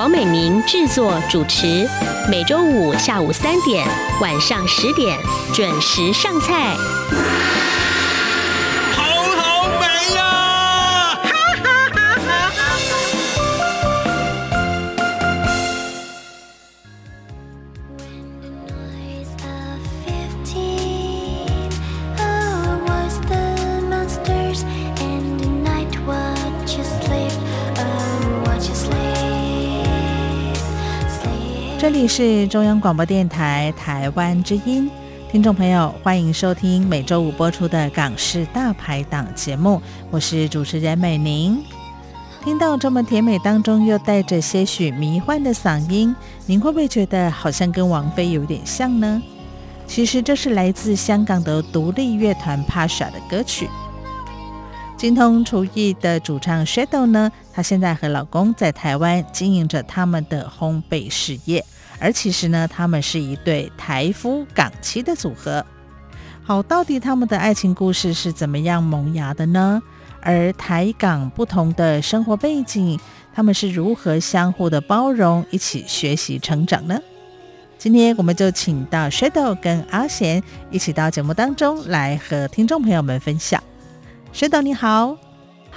黄美明制作主持，每周五下午三点、晚上十点准时上菜。里是中央广播电台台湾之音，听众朋友，欢迎收听每周五播出的《港式大排档》节目，我是主持人美玲。听到这么甜美当中又带着些许迷幻的嗓音，您会不会觉得好像跟王菲有点像呢？其实这是来自香港的独立乐团 Pasha 的歌曲。精通厨艺的主唱 Shadow 呢，她现在和老公在台湾经营着他们的烘焙事业，而其实呢，他们是一对台夫港妻的组合。好，到底他们的爱情故事是怎么样萌芽的呢？而台港不同的生活背景，他们是如何相互的包容，一起学习成长呢？今天我们就请到 Shadow 跟阿贤一起到节目当中来和听众朋友们分享。Shadow 你好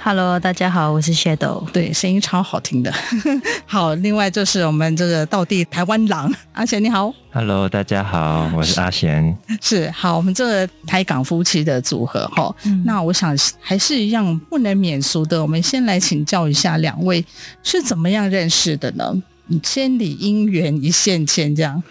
，Hello，大家好，我是 Shadow，对，声音超好听的。好，另外就是我们这个道地台湾郎阿贤你好，Hello，大家好，我是阿贤。是好，我们这个台港夫妻的组合哈、嗯。那我想还是一样不能免俗的，我们先来请教一下两位是怎么样认识的呢？千里姻缘一线牵，这样。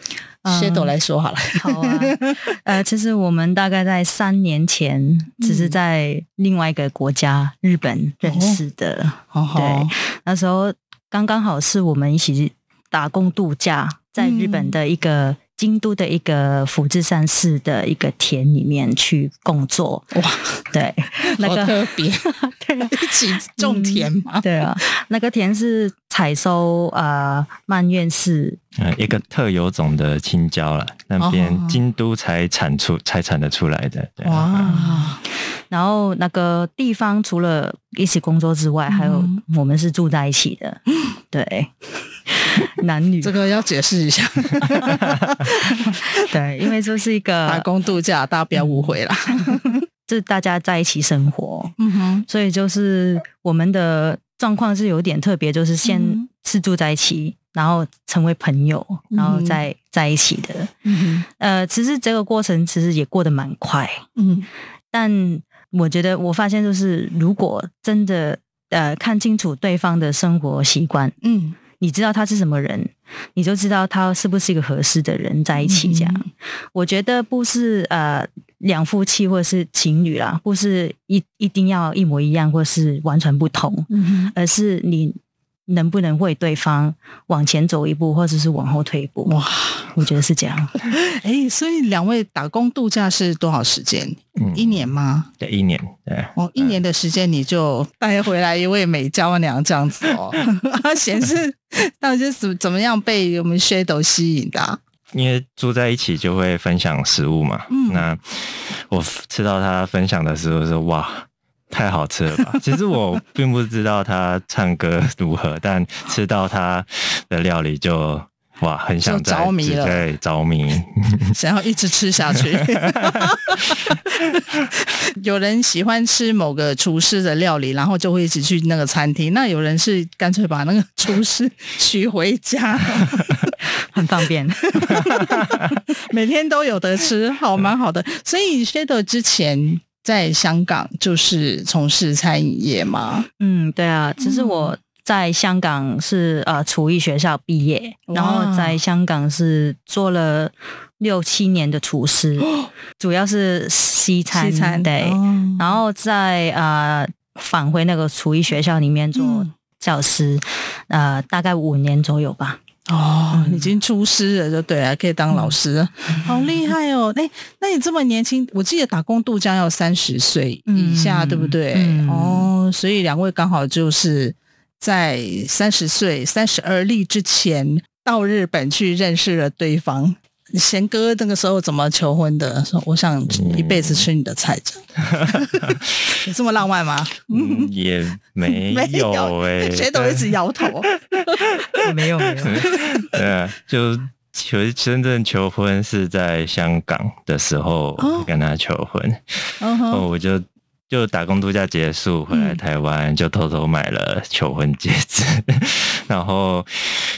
Shadow 来说好了，好啊。呃，其实我们大概在三年前，只是在另外一个国家、嗯、日本认识的。哦、对，那时候刚刚好是我们一起打工度假，在日本的一个。嗯京都的一个富士山市的一个田里面去工作，哇，对，那个特别，对，一起种田嘛、嗯，对啊，那个田是采收呃蔓越莓，呃，一个特有种的青椒了，那边京都才产出才产得出来的，对啊、哇，然后那个地方除了一起工作之外，嗯、还有我们是住在一起的，对。男女。这个要解释一下，对，因为这是一个打工度假，大家不要误会了，就是大家在一起生活，嗯哼，所以就是我们的状况是有点特别，就是先是住在一起，然后成为朋友，然后再在一起的，嗯哼，呃，其实这个过程其实也过得蛮快，嗯，但我觉得我发现就是如果真的呃看清楚对方的生活习惯，嗯。你知道他是什么人，你就知道他是不是一个合适的人在一起。这样，嗯、我觉得不是呃两夫妻或者是情侣啦，不是一一定要一模一样，或是完全不同，嗯、而是你。能不能为对方往前走一步，或者是往后退一步？哇，我觉得是这样。哎，所以两位打工度假是多少时间？嗯，一年吗？对，一年。对，哦，一年的时间你就带回来一位美娇娘这样子哦。阿贤是到底是怎怎么样被我们 Shadow 吸引的啊？因为住在一起就会分享食物嘛。嗯，那我吃到他分享的时候说哇。太好吃了吧！其实我并不知道他唱歌如何，但吃到他的料理就哇，很想着迷了，对，着迷，想要一直吃下去。有人喜欢吃某个厨师的料理，然后就会一直去那个餐厅。那有人是干脆把那个厨师娶回家，很方便，每天都有得吃，好蛮好的。所以 Shadow 之前。在香港就是从事餐饮业吗？嗯，对啊，其实我在香港是呃厨艺学校毕业，然后在香港是做了六七年的厨师，主要是西餐，西餐对，哦、然后在呃返回那个厨艺学校里面做教师，嗯、呃大概五年左右吧。哦，已经出师了，就对了，可以当老师，嗯、好厉害哦！哎，那你这么年轻，我记得打工度假要三十岁以下，嗯、对不对？嗯、哦，所以两位刚好就是在三十岁、三十而立之前到日本去认识了对方。贤哥那个时候怎么求婚的？说我想一辈子吃你的菜，有这么浪漫吗？嗯，也没有哎，谁都一直摇头，没 有没有。对啊，就求真正求婚是在香港的时候跟他求婚，然后我就就打工度假结束回来台湾，就偷偷买了求婚戒指，然后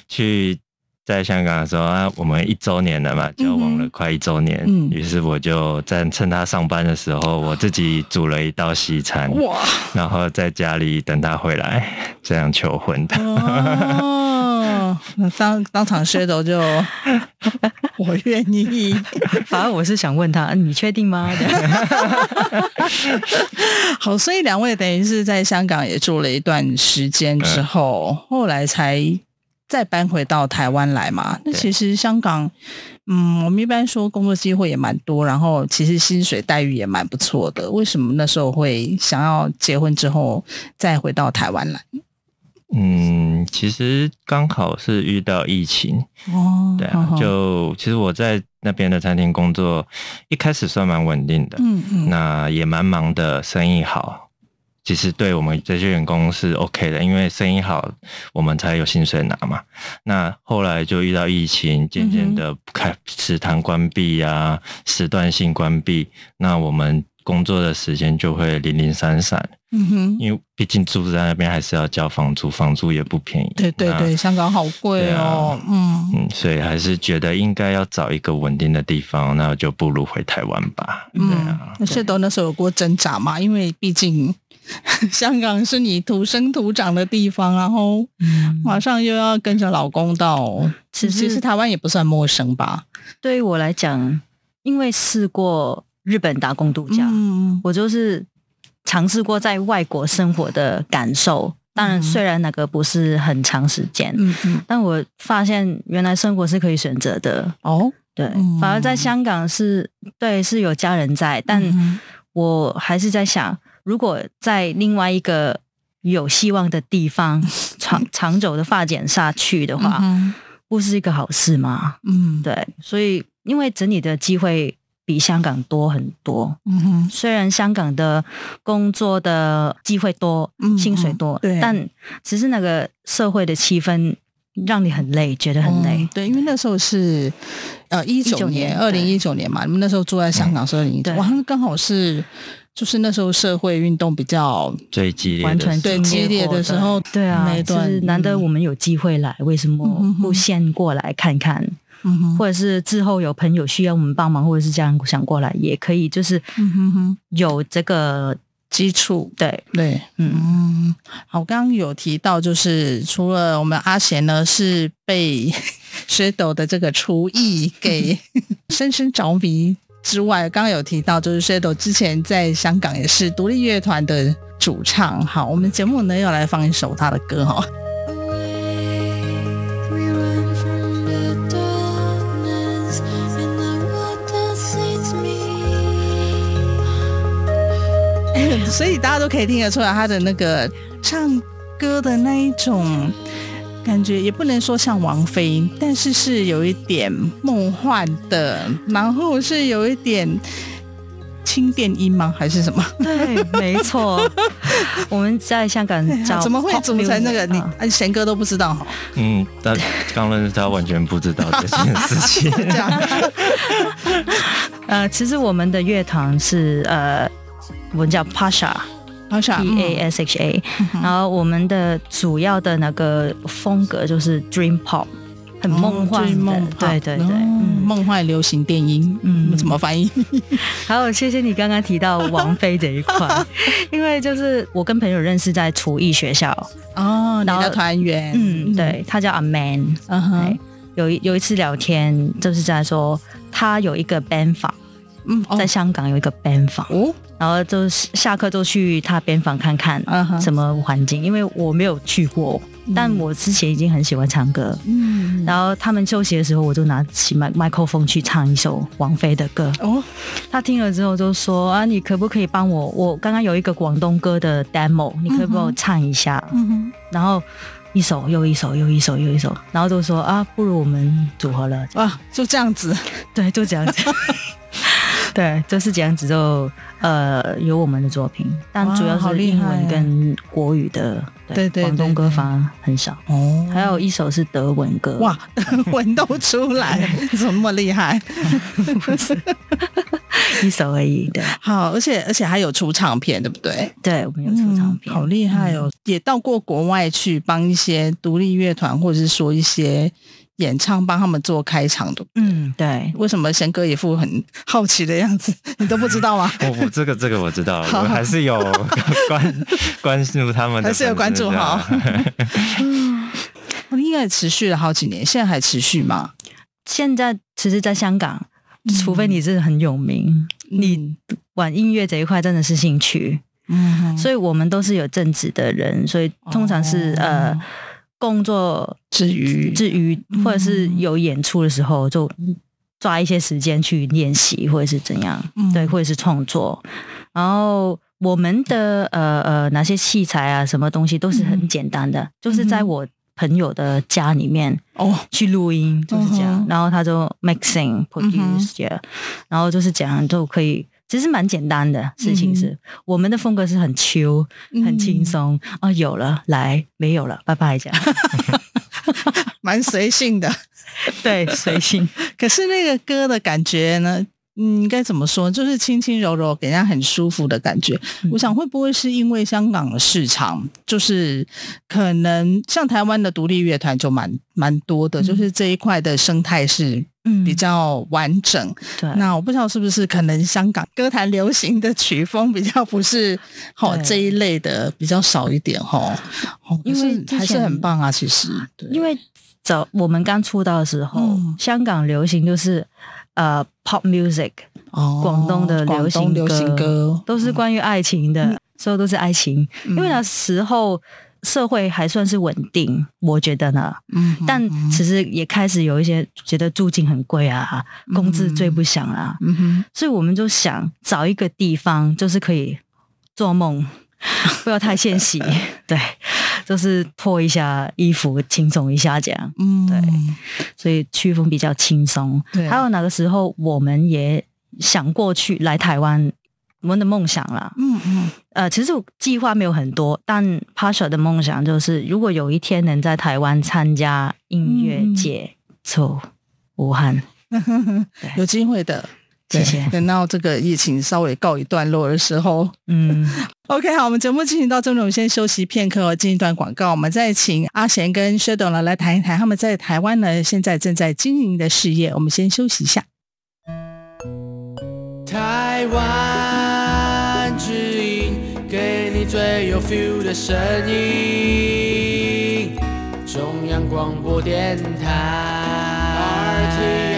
去。在香港的时候啊，我们一周年了嘛，交往了快一周年。嗯，于是我就在趁他上班的时候，我自己煮了一道西餐，哇，然后在家里等他回来，这样求婚的。哦，那当当场 shadow 就我愿意。反而我是想问他，你确定吗？好，所以两位等于是在香港也住了一段时间之后，嗯、后来才。再搬回到台湾来嘛？那其实香港，嗯，我们一般说工作机会也蛮多，然后其实薪水待遇也蛮不错的。为什么那时候会想要结婚之后再回到台湾来？嗯，其实刚好是遇到疫情哦，对啊，就其实我在那边的餐厅工作，一开始算蛮稳定的，嗯嗯，那也蛮忙的，生意好。其实对我们这些员工是 OK 的，因为生意好，我们才有薪水拿嘛。那后来就遇到疫情，渐渐的开食堂关闭啊，时段性关闭，那我们工作的时间就会零零散散。嗯哼，因为毕竟住在那边还是要交房租，房租也不便宜。对对对，香港好贵哦。啊、嗯嗯，所以还是觉得应该要找一个稳定的地方，那就不如回台湾吧。嗯、对啊，那是都那时候有过挣扎嘛？因为毕竟。香港是你土生土长的地方，然后马上又要跟着老公到，其实，其实台湾也不算陌生吧？对于我来讲，因为试过日本打工度假，嗯、我就是尝试过在外国生活的感受。当然，虽然那个不是很长时间，嗯嗯，但我发现原来生活是可以选择的。哦，对，反而在香港是，对，是有家人在，但我还是在想。如果在另外一个有希望的地方 长长久的发展下去的话，嗯、不是一个好事吗？嗯，对，所以因为整理的机会比香港多很多。嗯哼，虽然香港的工作的机会多，嗯、薪水多，对，但只是那个社会的气氛让你很累，觉得很累。嗯、对，因为那时候是呃一九年，二零一九年嘛，你们那时候住在香港，所以对，哇，刚好是。就是那时候社会运动比较最激烈，完全对激烈的时候，对啊，就是难得我们有机会来，为什么不先过来看看？嗯哼，或者是之后有朋友需要我们帮忙，或者是这样想过来，也可以，就是有这个基础。对。对，嗯，好，我刚刚有提到，就是除了我们阿贤呢，是被 Shadow 的这个厨艺给 深深着迷。之外，刚刚有提到，就是 Shadow 之前在香港也是独立乐团的主唱。好，我们节目呢要来放一首他的歌哈。所以大家都可以听得出来，他的那个唱歌的那一种。感觉也不能说像王菲，但是是有一点梦幻的，然后是有一点轻电音吗？还是什么？对，没错。我们在香港找怎么会组成那个？你贤哥都不知道哈？嗯，但刚认识他完全不知道这件事情。这样。呃，其实我们的乐团是呃，我们叫 Pasha。P A S H A，然后我们的主要的那个风格就是 Dream Pop，很梦幻的，对对对，梦幻流行电音，嗯，怎么翻译？好，谢谢你刚刚提到王菲这一块，因为就是我跟朋友认识在厨艺学校哦，你的团员，嗯，对，他叫阿 Man，嗯哼，有有一次聊天就是在说他有一个 band 房，嗯，在香港有一个 band 房。哦。然后就下课就去他边房看看什么环境，因为我没有去过，但我之前已经很喜欢唱歌，嗯，然后他们休息的时候，我就拿起麦麦克风去唱一首王菲的歌。哦，他听了之后就说啊，你可不可以帮我？我刚刚有一个广东歌的 demo，你可以帮我唱一下？嗯哼，然后一首又一首又一首又一首，然后就说啊，不如我们组合了啊，就这样子，对，就这样子。对，就是这样子就呃有我们的作品，但主要是英文跟国语的，对对，广东歌反而很少。哦，还有一首是德文歌，哇，德文都出来，怎么那么厉害？不是，一首而已。对，好，而且而且还有出唱片，对不对？对，我们有出唱片，好厉害哦！也到过国外去帮一些独立乐团，或者是说一些。演唱帮他们做开场的，嗯，对。为什么贤哥一副很好奇的样子？你都不知道吗？我我这个这个我知道，我还是有关关注他们的，还是有关注好。我应该持续了好几年，现在还持续吗？现在其实，在香港，除非你是很有名，你玩音乐这一块真的是兴趣，嗯，所以我们都是有正职的人，所以通常是呃。工作之余，之余，或者是有演出的时候，就抓一些时间去练习，或者是怎样，嗯、对，或者是创作。然后我们的呃呃，哪些器材啊，什么东西都是很简单的，嗯、就是在我朋友的家里面哦。去录音，哦、就是这样。嗯、然后他就 mixing produce，、嗯、然后就是这样就可以。其实蛮简单的事情是，我们的风格是很 chill 很轻松啊、嗯哦，有了来，没有了，拜拜，这样，蛮随性的，对，随性。可是那个歌的感觉呢？嗯，该怎么说？就是轻轻柔柔，给人家很舒服的感觉。嗯、我想会不会是因为香港的市场，就是可能像台湾的独立乐团就蛮蛮多的，嗯、就是这一块的生态是比较完整。嗯、对，那我不知道是不是可能香港歌坛流行的曲风比较不是 齁对这一类的比较少一点哦。因为还是很棒啊，其实。对，因为早我们刚出道的时候，嗯、香港流行就是。呃、uh,，pop music，哦，广东的流行歌，流行歌都是关于爱情的，嗯、所有都是爱情。嗯、因为那时候社会还算是稳定，我觉得呢。嗯，但其实也开始有一些觉得租金很贵啊，工资追不上啊。嗯哼，所以我们就想找一个地方，就是可以做梦。不要太现实，对，就是脱一下衣服，轻松一下这样，嗯，对，所以曲风比较轻松。对，还有那个时候，我们也想过去来台湾，我们的梦想啦，嗯嗯，呃，其实计划没有很多，但 Pasha 的梦想就是，如果有一天能在台湾参加音乐节，走武汉，有机会的。谢谢。等到这个疫情稍微告一段落的时候，嗯，OK，好，我们节目进行到这里，我们先休息片刻，进一段广告，我们再请阿贤跟 Shadow 呢来谈一谈他们在台湾呢现在正在经营的事业。我们先休息一下。台湾最有 feel 的声音，中央广播电台。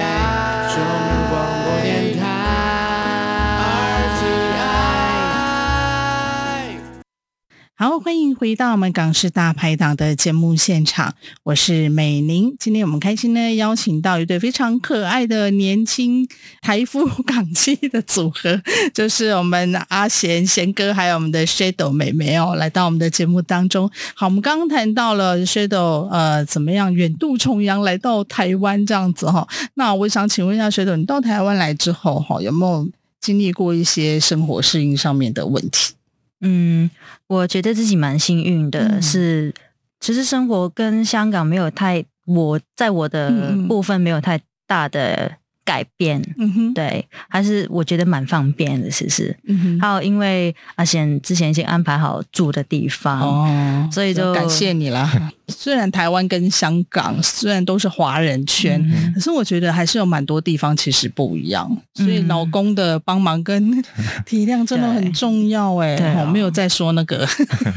好，欢迎回到我们港式大排档的节目现场，我是美玲。今天我们开心呢，邀请到一对非常可爱的年轻台夫港妻的组合，就是我们阿贤贤哥，还有我们的 Shadow 妹妹哦，来到我们的节目当中。好，我们刚刚谈到了 Shadow 呃，怎么样远渡重洋来到台湾这样子哈。那我想请问一下 Shadow，你到台湾来之后哈，有没有经历过一些生活适应上面的问题？嗯，我觉得自己蛮幸运的，是其实生活跟香港没有太，我在我的部分没有太大的。改变，嗯哼，对，还是我觉得蛮方便的，其实，嗯哼，还有因为阿贤之前已经安排好住的地方，哦，所以就感谢你了。虽然台湾跟香港虽然都是华人圈，嗯、可是我觉得还是有蛮多地方其实不一样，所以老公的帮忙跟 体谅真的很重要哎。对，我没有再说那个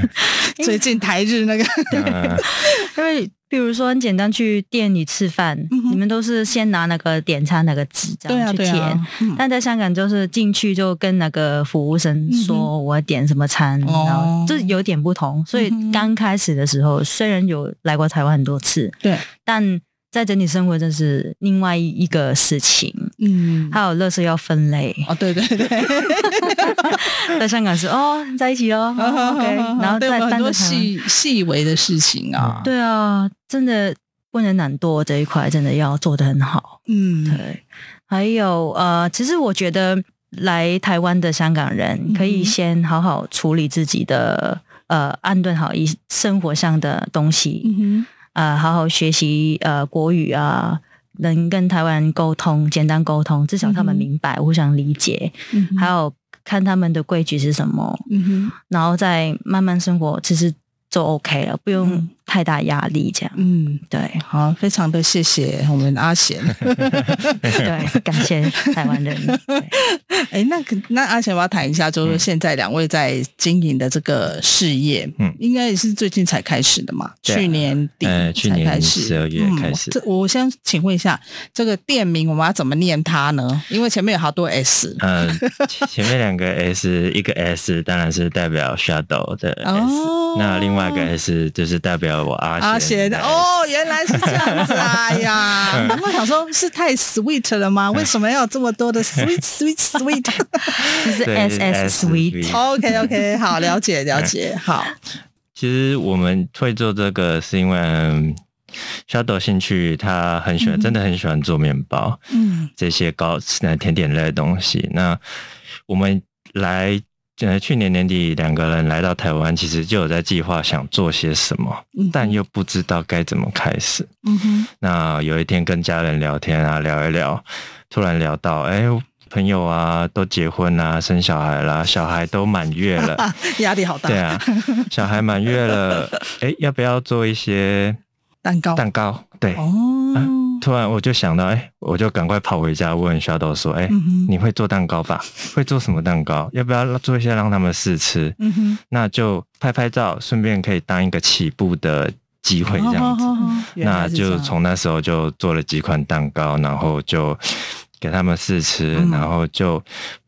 最近台日那个，因为。比如说很简单，去店里吃饭，嗯、你们都是先拿那个点餐那个纸这样去填。啊啊嗯、但在香港就是进去就跟那个服务生说我要点什么餐，嗯、然后这有点不同。所以刚开始的时候，虽然有来过台湾很多次，对，但。在整体生活，这是另外一个事情。嗯，还有垃圾要分类。哦，对对对，在香港是哦，在一起 哦。OK，然后在很多细细微的事情啊。对啊，真的不能懒惰这一块，真的要做的很好。嗯，对。还有呃，其实我觉得来台湾的香港人可以先好好处理自己的呃，安顿好一生活上的东西。嗯哼。呃，好好学习呃国语啊，能跟台湾人沟通，简单沟通，至少他们明白，互相理解。嗯、还有看他们的规矩是什么，嗯、然后再慢慢生活，其实就 OK 了，不用。太大压力，这样，嗯，对，好，非常的谢谢我们阿贤，对，感谢台湾人。哎，那那阿贤，我要谈一下，就是现在两位在经营的这个事业，嗯，应该也是最近才开始的嘛？去年底才开始，十二月开始。这我先请问一下，这个店名我们要怎么念它呢？因为前面有好多 S，嗯，前面两个 S，一个 S 当然是代表 Shadow 的 S，那另外一个 S 就是代表。我阿贤哦，原来是这样子啊 呀！我想说，是太 sweet 了吗？为什么要有这么多的 sweet sweet sweet？就是 S S sweet。OK OK，好，了解了解。好，其实我们会做这个，是因为 Shadow 兴趣，他很喜欢，真的很喜欢做面包，嗯，这些糕、甜点类的东西。那我们来。呃，去年年底两个人来到台湾，其实就有在计划想做些什么，嗯、但又不知道该怎么开始。嗯哼。那有一天跟家人聊天啊，聊一聊，突然聊到，哎，朋友啊都结婚啊，生小孩啦，小孩都满月了，压力好大。对啊，小孩满月了，哎，要不要做一些蛋糕？蛋糕，对。哦。啊突然我就想到，哎、欸，我就赶快跑回家问 Shadow 说，哎、欸，嗯、你会做蛋糕吧？会做什么蛋糕？要不要做一些让他们试吃？嗯、那就拍拍照，顺便可以当一个起步的机会，这样子。哦哦哦、那就从那时候就做了几款蛋糕，然后就给他们试吃，嗯、然后就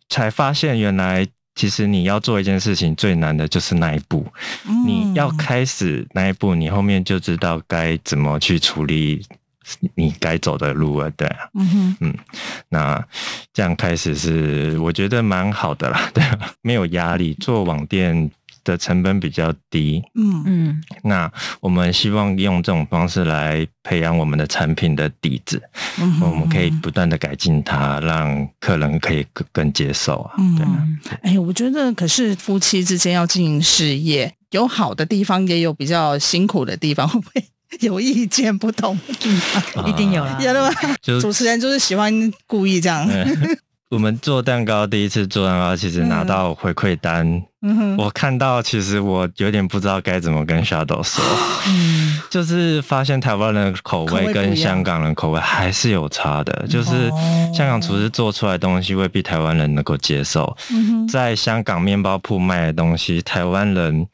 才发现，原来其实你要做一件事情最难的就是那一步。嗯、你要开始那一步，你后面就知道该怎么去处理。你该走的路啊，对啊，嗯哼，嗯，那这样开始是我觉得蛮好的啦，对啊，没有压力，做网店的成本比较低，嗯。嗯，那我们希望用这种方式来培养我们的产品的底子，嗯哼，我们可以不断的改进它，让客人可以更更接受啊，对啊，哎，我觉得可是夫妻之间要经营事业，有好的地方，也有比较辛苦的地方，会不会？有意见不同，一定有啦，有的吗？主持人就是喜欢故意这样。嗯、我们做蛋糕，第一次做蛋糕，其实拿到回馈单。嗯哼，我看到其实我有点不知道该怎么跟 Shadow 说，嗯，就是发现台湾人的口味跟香港人口味还是有差的，就是香港厨师做出来的东西未必台湾人能够接受，嗯，在香港面包铺卖的东西，台湾人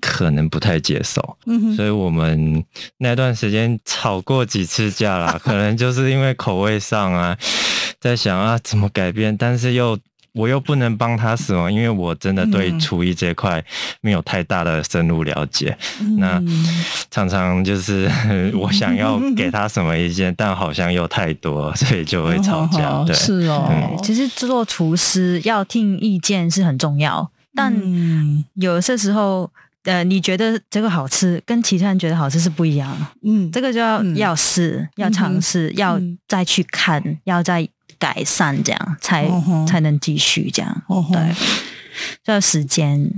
可能不太接受，嗯，所以我们那段时间吵过几次架啦，可能就是因为口味上啊，在想啊怎么改变，但是又。我又不能帮他什么，因为我真的对厨艺这块没有太大的深入了解。嗯、那常常就是 我想要给他什么意见，但好像又太多，所以就会吵架。哦、对，是哦。嗯、其实做厨师要听意见是很重要，但有些时候，呃，你觉得这个好吃，跟其他人觉得好吃是不一样。嗯，这个就要、嗯、要试，要尝试，嗯、要再去看，嗯、要再。改善这样才、哦、才能继续这样，对，需要时间。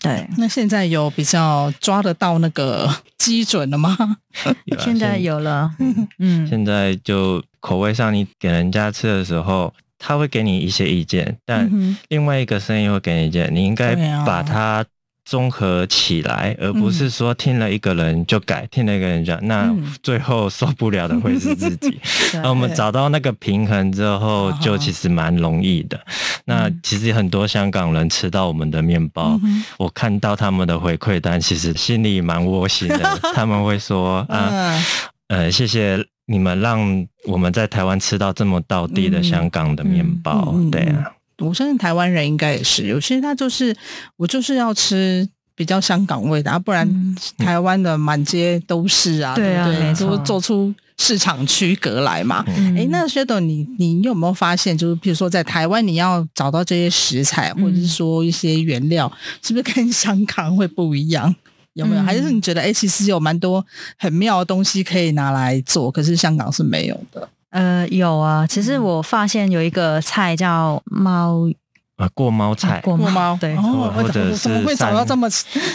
对，那现在有比较抓得到那个基准了吗？现在有了，嗯，现在就口味上，你给人家吃的时候，他会给你一些意见，但另外一个声音会给你意见，你应该把它综合起来，而不是说听了一个人就改，听了一个人讲，那最后受不了的会是自己。那我们找到那个平衡之后，就其实蛮容易的。那其实很多香港人吃到我们的面包，我看到他们的回馈单，其实心里蛮窝心的。他们会说啊，呃，谢谢你们让我们在台湾吃到这么道地的香港的面包。对啊。我相信台湾人应该也是，有些他就是我就是要吃比较香港味的，啊，不然台湾的满街都是啊，对不对？就做出市场区隔来嘛。哎，那 Shadow，你你有没有发现，就是比如说在台湾，你要找到这些食材，或者是说一些原料，是不是跟香港会不一样？有没有？还是你觉得，哎，其实有蛮多很妙的东西可以拿来做，可是香港是没有的。呃，有啊，其实我发现有一个菜叫猫啊，过猫菜，过猫，对，或者怎么会找到这么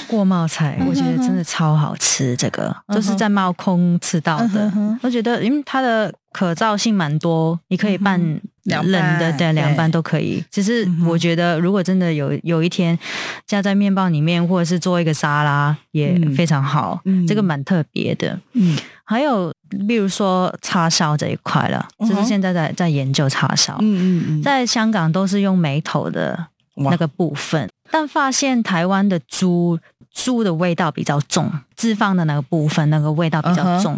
过猫菜？我觉得真的超好吃，这个。就是在猫空吃到的。我觉得，因为它的可造性蛮多，你可以拌冷的，对，凉拌都可以。其实我觉得，如果真的有有一天加在面包里面，或者是做一个沙拉，也非常好。这个蛮特别的。嗯，还有。比如说叉烧这一块了，就是现在在在研究叉烧。嗯嗯嗯，在香港都是用眉头的那个部分，但发现台湾的猪猪的味道比较重，脂肪的那个部分那个味道比较重。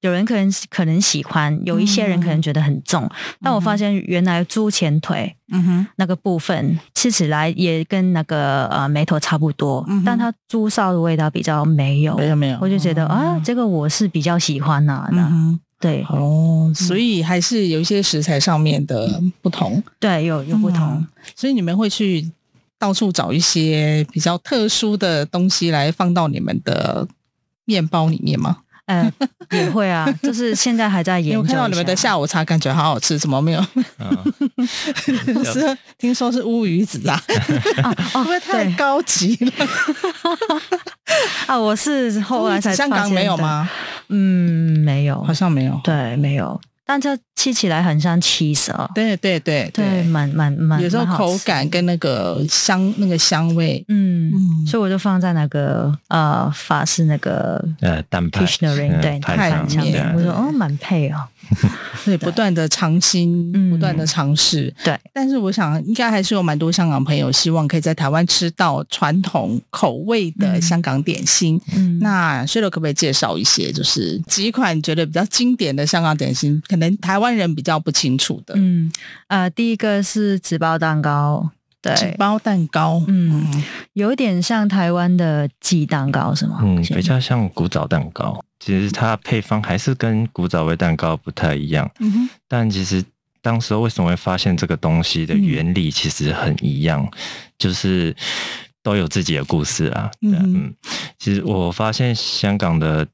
有人可能可能喜欢，有一些人可能觉得很重。但我发现原来猪前腿，嗯哼，那个部分吃起来也跟那个呃梅头差不多，但它猪烧的味道比较没有，没有没有，我就觉得啊，这个我是比较喜欢啊的，对。哦，所以还是有一些食材上面的不同，对，有有不同，所以你们会去到处找一些比较特殊的东西来放到你们的面包里面吗？呃，也会啊，就是现在还在研究。我看到你们的下午茶，感觉好好吃，怎么没有？是听说是乌鱼子啊？会不会太高级了？啊，我是后来才香港没有吗？嗯，没有，好像没有。对，没有。但这吃起来很像 cheese 哦，对对对对，蛮蛮蛮，有时候口感跟那个香那个香味，嗯，所以我就放在那个呃法式那个呃蛋派对派上面，我说哦蛮配哦。对，不断的尝新，不断的尝试。对，但是我想，应该还是有蛮多香港朋友希望可以在台湾吃到传统口味的香港点心。嗯，那 Shadow 可不可以介绍一些，就是几款觉得比较经典的香港点心，可能台湾人比较不清楚的？嗯，呃，第一个是纸包蛋糕。对，纸包蛋糕，嗯，有点像台湾的鸡蛋糕，是吗？嗯，比较像古早蛋糕。其实它配方还是跟古早味蛋糕不太一样。嗯哼。但其实当时为什么会发现这个东西的原理其实很一样，嗯、就是都有自己的故事啊。嗯哼嗯。其实我发现香港的。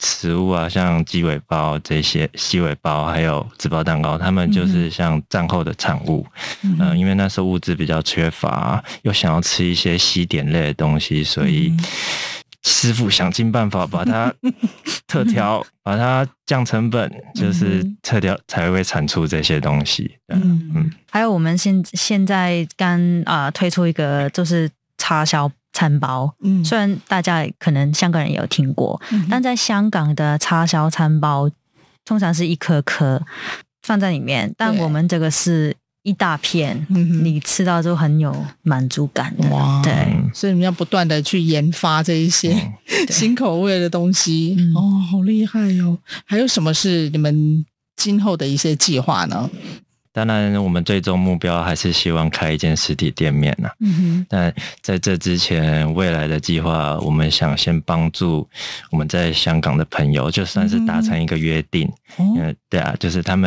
食物啊，像鸡尾包这些，鸡尾包还有纸包蛋糕，他们就是像战后的产物。嗯、呃，因为那时候物资比较缺乏，又想要吃一些西点类的东西，所以师傅想尽办法把它 特调，把它降成本，就是特调才会产出这些东西。嗯嗯，还有我们现现在刚啊、呃、推出一个就是叉烧。餐包，嗯，虽然大家可能香港人也有听过，嗯、但在香港的叉烧餐包通常是一颗颗放在里面，但我们这个是一大片，对你吃到就很有满足感的。哇，对，所以你们要不断的去研发这一些 新口味的东西，嗯、哦，好厉害哟、哦！还有什么是你们今后的一些计划呢？当然，我们最终目标还是希望开一间实体店面呐。嗯哼。但在这之前，未来的计划，我们想先帮助我们在香港的朋友，就算是达成一个约定。嗯。对啊，就是他们